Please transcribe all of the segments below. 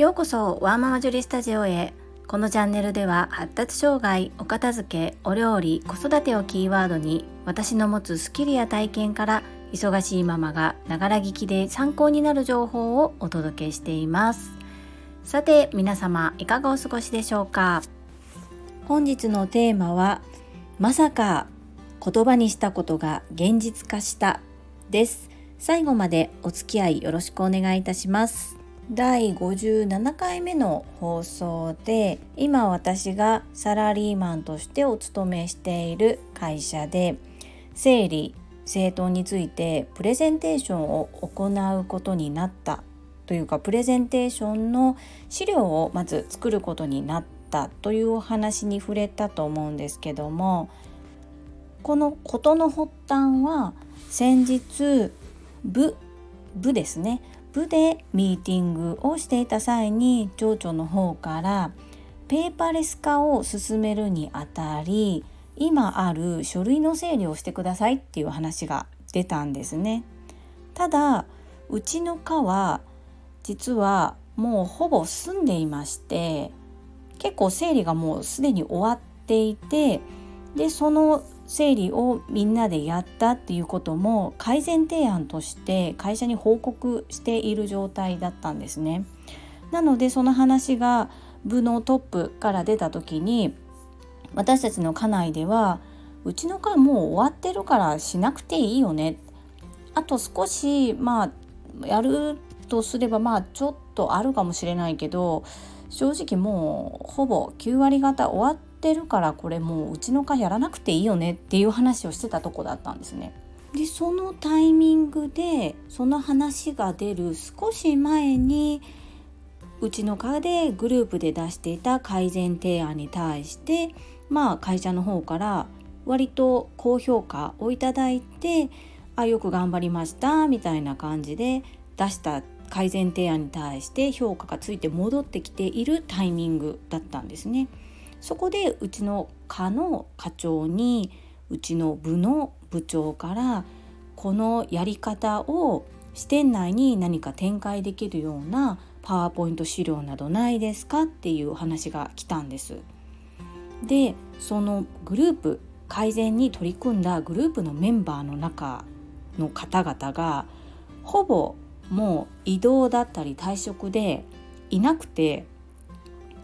ようこそワーママジュリスタジオへ。このチャンネルでは発達障害お片付けお料理子育てをキーワードに私の持つスキルや体験から忙しいママがながら聞きで参考になる情報をお届けしています。さて皆様いかがお過ごしでしょうか？本日のテーマはまさか言葉にしたことが現実化したです。最後までお付き合いよろしくお願いいたします。第57回目の放送で今私がサラリーマンとしてお勤めしている会社で整理整頓についてプレゼンテーションを行うことになったというかプレゼンテーションの資料をまず作ることになったというお話に触れたと思うんですけどもこの事の発端は先日部部ですね。部でミーティングをしていた際に町長の方からペーパーレス化を進めるにあたり今ある書類の整理をしてくださいっていう話が出たんですね。ただうちの課は実はもうほぼ済んでいまして結構整理がもうすでに終わっていてでその整理をみんなでやったっていうことも改善提案として会社に報告している状態だったんですね。なのでその話が部のトップから出た時に私たちの課内ではうちの課もう終わってるからしなくていいよねあと少しまあやるとすればまあちょっとあるかもしれないけど正直もうほぼ9割方終わっってるからこれもううちの課やらなくていいよねっていう話をしてたとこだったんですね。でそのタイミングでその話が出る少し前にうちの課でグループで出していた改善提案に対してまあ会社の方から割と高評価をいただいてあよく頑張りましたみたいな感じで出した改善提案に対して評価がついて戻ってきているタイミングだったんですね。そこでうちの課の課長にうちの部の部長からこのやり方を支店内に何か展開できるようなパワーポイント資料などないですかっていう話が来たんです。でそのグループ改善に取り組んだグループのメンバーの中の方々がほぼもう移動だったり退職でいなくて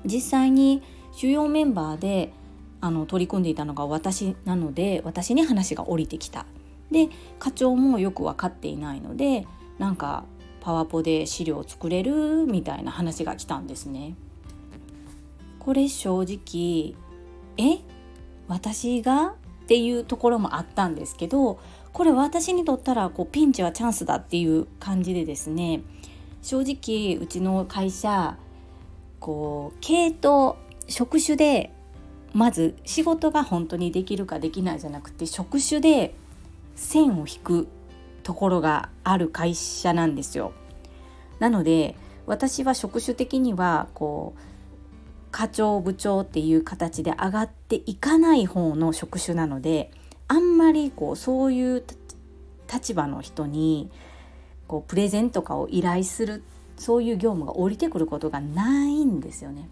実際に主要メンバーであの取り組んでいたのが私なので私に話が降りてきた。で課長もよく分かっていないのでなんかパワポで資料を作れるみたいな話が来たんですね。これ正直え？私がっていうところもあったんですけどこれ私にとったらこうピンチはチャンスだっていう感じでですね正直うちの会社こう系統職種でまず仕事が本当にできるかできないじゃなくて職種で線を引くところがある会社なんですよ。なので私は職種的にはこう課長部長っていう形で上がっていかない方の職種なのであんまりこうそういう立場の人にこうプレゼンとかを依頼するそういう業務が降りてくることがないんですよね。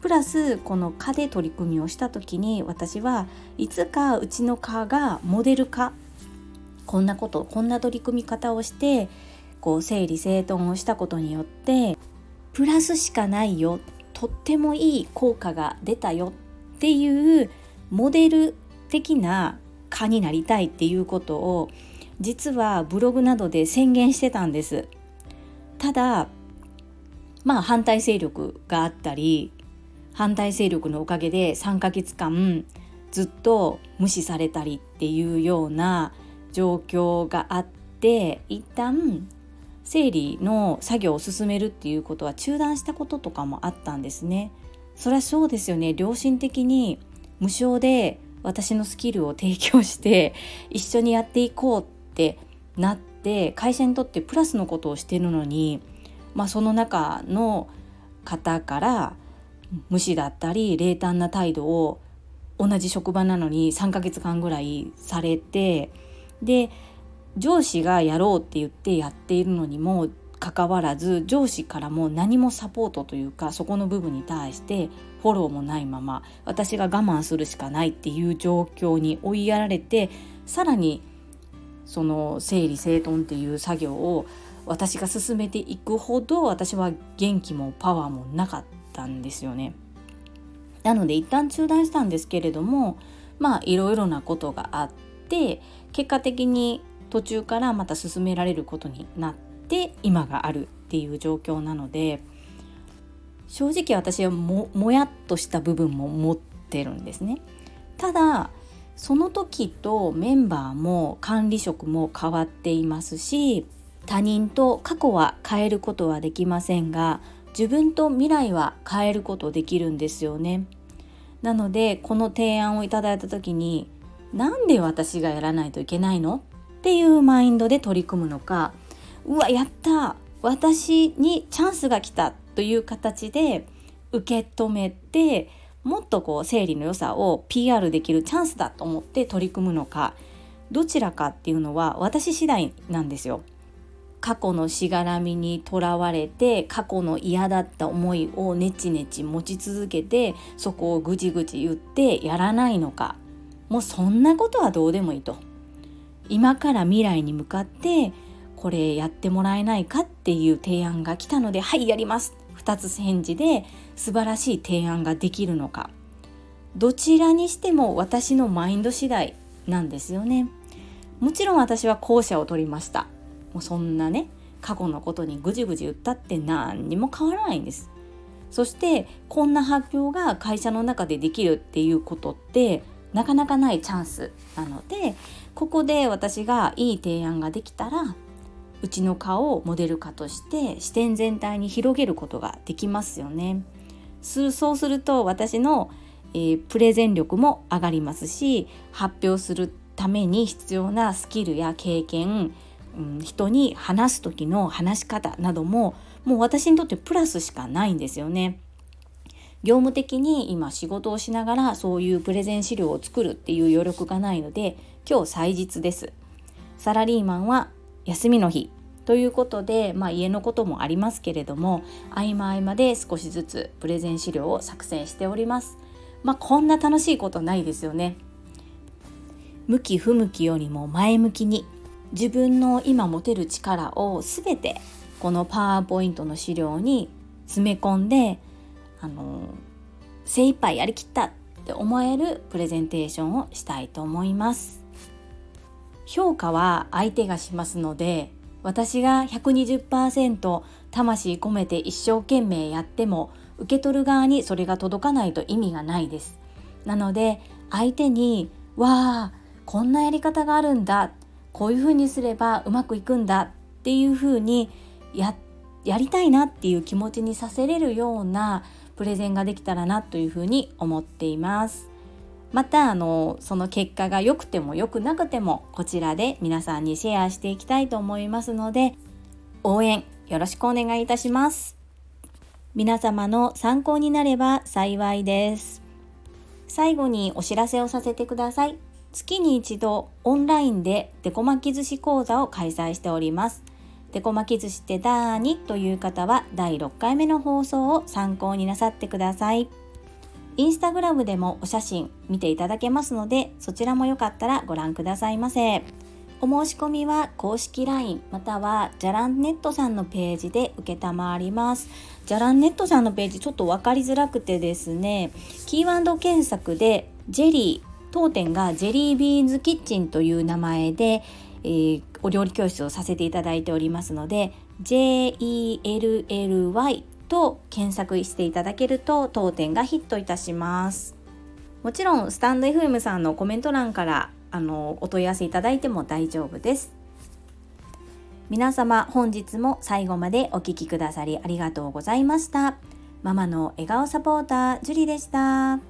プラスこの科で取り組みをした時に私はいつかうちの科がモデル化こんなことこんな取り組み方をしてこう整理整頓をしたことによってプラスしかないよとってもいい効果が出たよっていうモデル的な科になりたいっていうことを実はブログなどで宣言してたんです。ただまあ反対勢力があったり反対勢力のおかげで3ヶ月間ずっと無視されたりっていうような状況があって一旦整理の作業を進めるっていうことは中断したこととかもあったんですね。そりゃそうですよね良心的に無償で私のスキルを提供して一緒にやっていこうってなって会社にとってプラスのことをしてるのに、まあ、その中の方から無視だったり冷淡な態度を同じ職場なのに3ヶ月間ぐらいされてで上司がやろうって言ってやっているのにもかかわらず上司からも何もサポートというかそこの部分に対してフォローもないまま私が我慢するしかないっていう状況に追いやられてさらにその整理整頓っていう作業を私が進めていくほど私は元気もパワーもなかったんですよね。なので一旦中断したんですけれどもまあいろいろなことがあって結果的に途中からまた進められることになって今があるっていう状況なので正直私はもやっとした部分も持ってるんですね。ただその時とメンバーも管理職も変わっていますし他人と過去は変えることはできませんが自分と未来は変えることできるんですよね。なのでこの提案をいただいた時になんで私がやらないといけないの？っていうマインドで取り組むのかうわやった私にチャンスが来たという形で受け止めてもっとこう生理の良さを PR できるチャンスだと思って取り組むのかどちらかっていうのは私次第なんですよ。過去のしがらみにとらわれて過去の嫌だった思いをネチネチ持ち続けてそこをぐちぐち言ってやらないのか。もうそんなことはどうでもいいと。今から未来に向かってこれやってもらえないかっていう提案が来たのではいやります。2つ返事で素晴らしい提案ができるのか。どちらにしても私のマインド次第なんですよね。もちろん私は後者を取りました。もうそんなね過去のことにぐじぐじ言ったって何にも変わらないんですそしてこんな発表が会社の中でできるっていうことってなかなかないチャンスなのでここで私がいい提案ができたらうちの顔をモデル化として視点全体に広げることができますよね。そうすると私の、えー、プレゼン力も上がりますし発表するために必要なスキルや経験、うん、人に話す時の話し方などももう私にとってプラスしかないんですよね。業務的に今仕事をしながらそういうプレゼン資料を作るっていう余力がないので今日祭日です。サラリーマンは休みの日ということで、まあ、家のこともありますけれども合間合間で少しずつプレゼン資料を作成しております。まあ、こんな楽しいことないですよね。向き不向きよりも前向きに自分の今持てる力を全てこのパワーポイントの資料に詰め込んであの精一杯やりきったって思えるプレゼンテーションをしたいと思います。評価は相手がしますので私が120%魂込めて一生懸命やっても受け取る側にそれが届かないと意味がないです。なので相手に「わあこんなやり方があるんだこういうふうにすればうまくいくんだ」っていうふうにややりたいなっていう気持ちにさせれるようなプレゼンができたらなというふうに思っています。またあのその結果が良くても良くなくてもこちらで皆さんにシェアしていきたいと思いますので応援よろしくお願いいたします。皆様の参考になれば幸いです。最後にお知らせをさせてください。月に一度オンラインでデコ巻き寿司講座を開催しております。デコ巻き寿司ってだーにという方は第6回目の放送を参考になさってください。インスタグラムでもお写真見ていただけますのでそちらもよかったらご覧くださいませ。お申し込みは公式 LINE またはじゃらんネットさんのページで承ります。じゃらんネットさんのページちょっと分かりづらくてですねキーワード検索でジェリー当店がジェリービーンズキッチンという名前で、えー、お料理教室をさせていただいておりますので JELLY と検索していただけると当店がヒットいたします。もちろんスタンド FM さんのコメント欄からあのお問い合わせいただいても大丈夫です。皆様本日も最後までお聴きくださりありがとうございました。ママの笑顔サポータージュリでした。